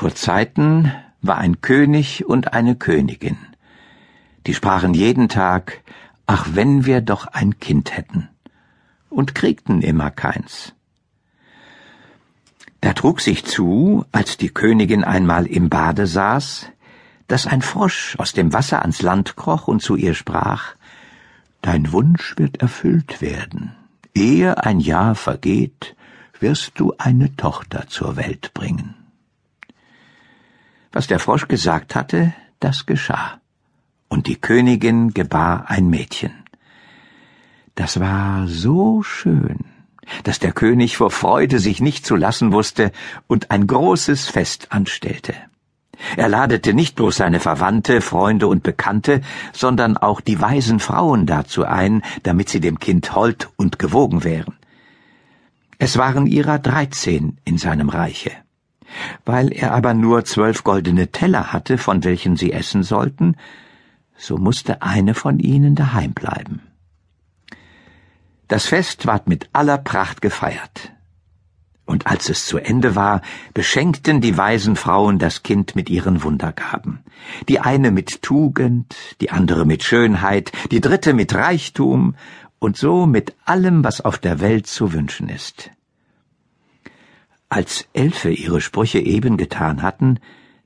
Vor Zeiten war ein König und eine Königin. Die sprachen jeden Tag, ach wenn wir doch ein Kind hätten, und kriegten immer keins. Da trug sich zu, als die Königin einmal im Bade saß, dass ein Frosch aus dem Wasser ans Land kroch und zu ihr sprach Dein Wunsch wird erfüllt werden. Ehe ein Jahr vergeht, wirst du eine Tochter zur Welt bringen. Was der Frosch gesagt hatte, das geschah. Und die Königin gebar ein Mädchen. Das war so schön, dass der König vor Freude sich nicht zu lassen wusste und ein großes Fest anstellte. Er ladete nicht bloß seine Verwandte, Freunde und Bekannte, sondern auch die weisen Frauen dazu ein, damit sie dem Kind hold und gewogen wären. Es waren ihrer dreizehn in seinem Reiche. Weil er aber nur zwölf goldene Teller hatte, von welchen sie essen sollten, so musste eine von ihnen daheim bleiben. Das Fest ward mit aller Pracht gefeiert. Und als es zu Ende war, beschenkten die weisen Frauen das Kind mit ihren Wundergaben. Die eine mit Tugend, die andere mit Schönheit, die dritte mit Reichtum und so mit allem, was auf der Welt zu wünschen ist. Als Elfe ihre Sprüche eben getan hatten,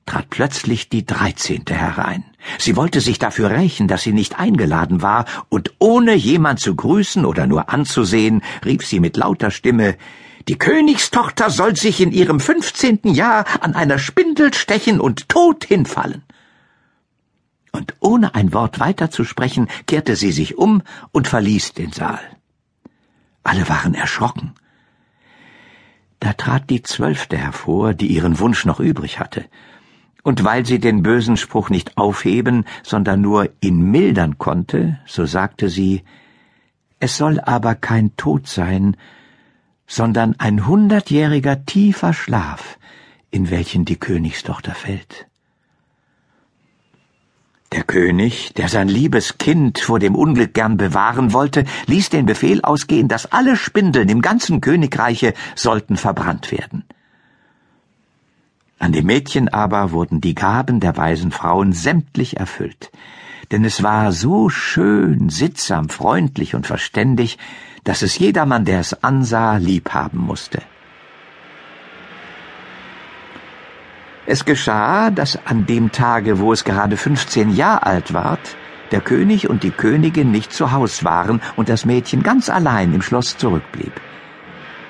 trat plötzlich die Dreizehnte herein. Sie wollte sich dafür rächen, dass sie nicht eingeladen war, und ohne jemand zu grüßen oder nur anzusehen, rief sie mit lauter Stimme Die Königstochter soll sich in ihrem fünfzehnten Jahr an einer Spindel stechen und tot hinfallen. Und ohne ein Wort weiterzusprechen, kehrte sie sich um und verließ den Saal. Alle waren erschrocken. Da trat die Zwölfte hervor, die ihren Wunsch noch übrig hatte. Und weil sie den bösen Spruch nicht aufheben, sondern nur ihn mildern konnte, so sagte sie, es soll aber kein Tod sein, sondern ein hundertjähriger tiefer Schlaf, in welchen die Königstochter fällt. Der König, der sein liebes Kind vor dem Unglück gern bewahren wollte, ließ den Befehl ausgehen, dass alle Spindeln im ganzen Königreiche sollten verbrannt werden. An dem Mädchen aber wurden die Gaben der weisen Frauen sämtlich erfüllt, denn es war so schön, sittsam, freundlich und verständig, dass es jedermann, der es ansah, lieb haben musste. Es geschah, dass an dem Tage, wo es gerade fünfzehn Jahr alt ward, der König und die Königin nicht zu Haus waren und das Mädchen ganz allein im Schloss zurückblieb.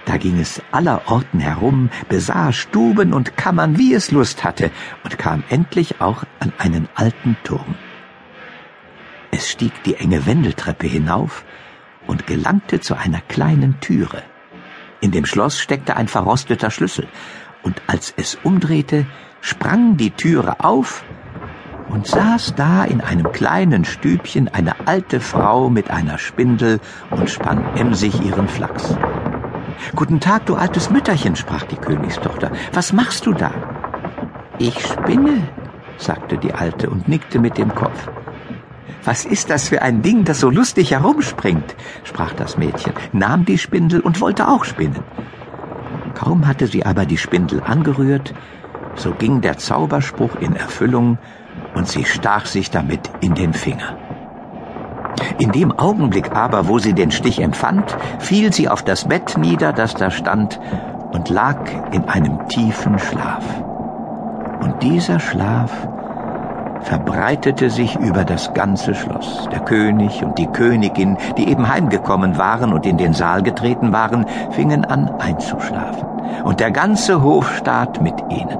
Da ging es aller Orten herum, besah Stuben und Kammern, wie es Lust hatte, und kam endlich auch an einen alten Turm. Es stieg die enge Wendeltreppe hinauf und gelangte zu einer kleinen Türe. In dem Schloss steckte ein verrosteter Schlüssel, und als es umdrehte, sprang die Türe auf und saß da in einem kleinen Stübchen eine alte Frau mit einer Spindel und spann emsig ihren Flachs. Guten Tag, du altes Mütterchen, sprach die Königstochter. Was machst du da? Ich spinne, sagte die Alte und nickte mit dem Kopf. Was ist das für ein Ding, das so lustig herumspringt? sprach das Mädchen, nahm die Spindel und wollte auch spinnen. Kaum hatte sie aber die Spindel angerührt, so ging der Zauberspruch in Erfüllung und sie stach sich damit in den Finger. In dem Augenblick aber, wo sie den Stich empfand, fiel sie auf das Bett nieder, das da stand, und lag in einem tiefen Schlaf. Und dieser Schlaf verbreitete sich über das ganze Schloss. Der König und die Königin, die eben heimgekommen waren und in den Saal getreten waren, fingen an einzuschlafen. Und der ganze Hofstaat mit ihnen.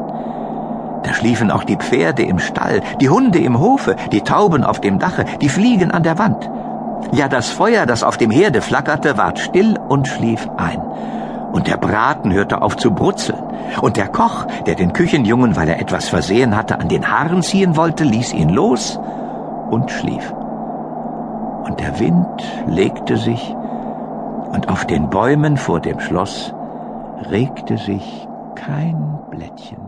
Da schliefen auch die Pferde im Stall, die Hunde im Hofe, die Tauben auf dem Dache, die Fliegen an der Wand. Ja, das Feuer, das auf dem Herde flackerte, ward still und schlief ein. Und der Braten hörte auf zu brutzeln. Und der Koch, der den Küchenjungen, weil er etwas versehen hatte, an den Haaren ziehen wollte, ließ ihn los und schlief. Und der Wind legte sich, und auf den Bäumen vor dem Schloss regte sich kein Blättchen.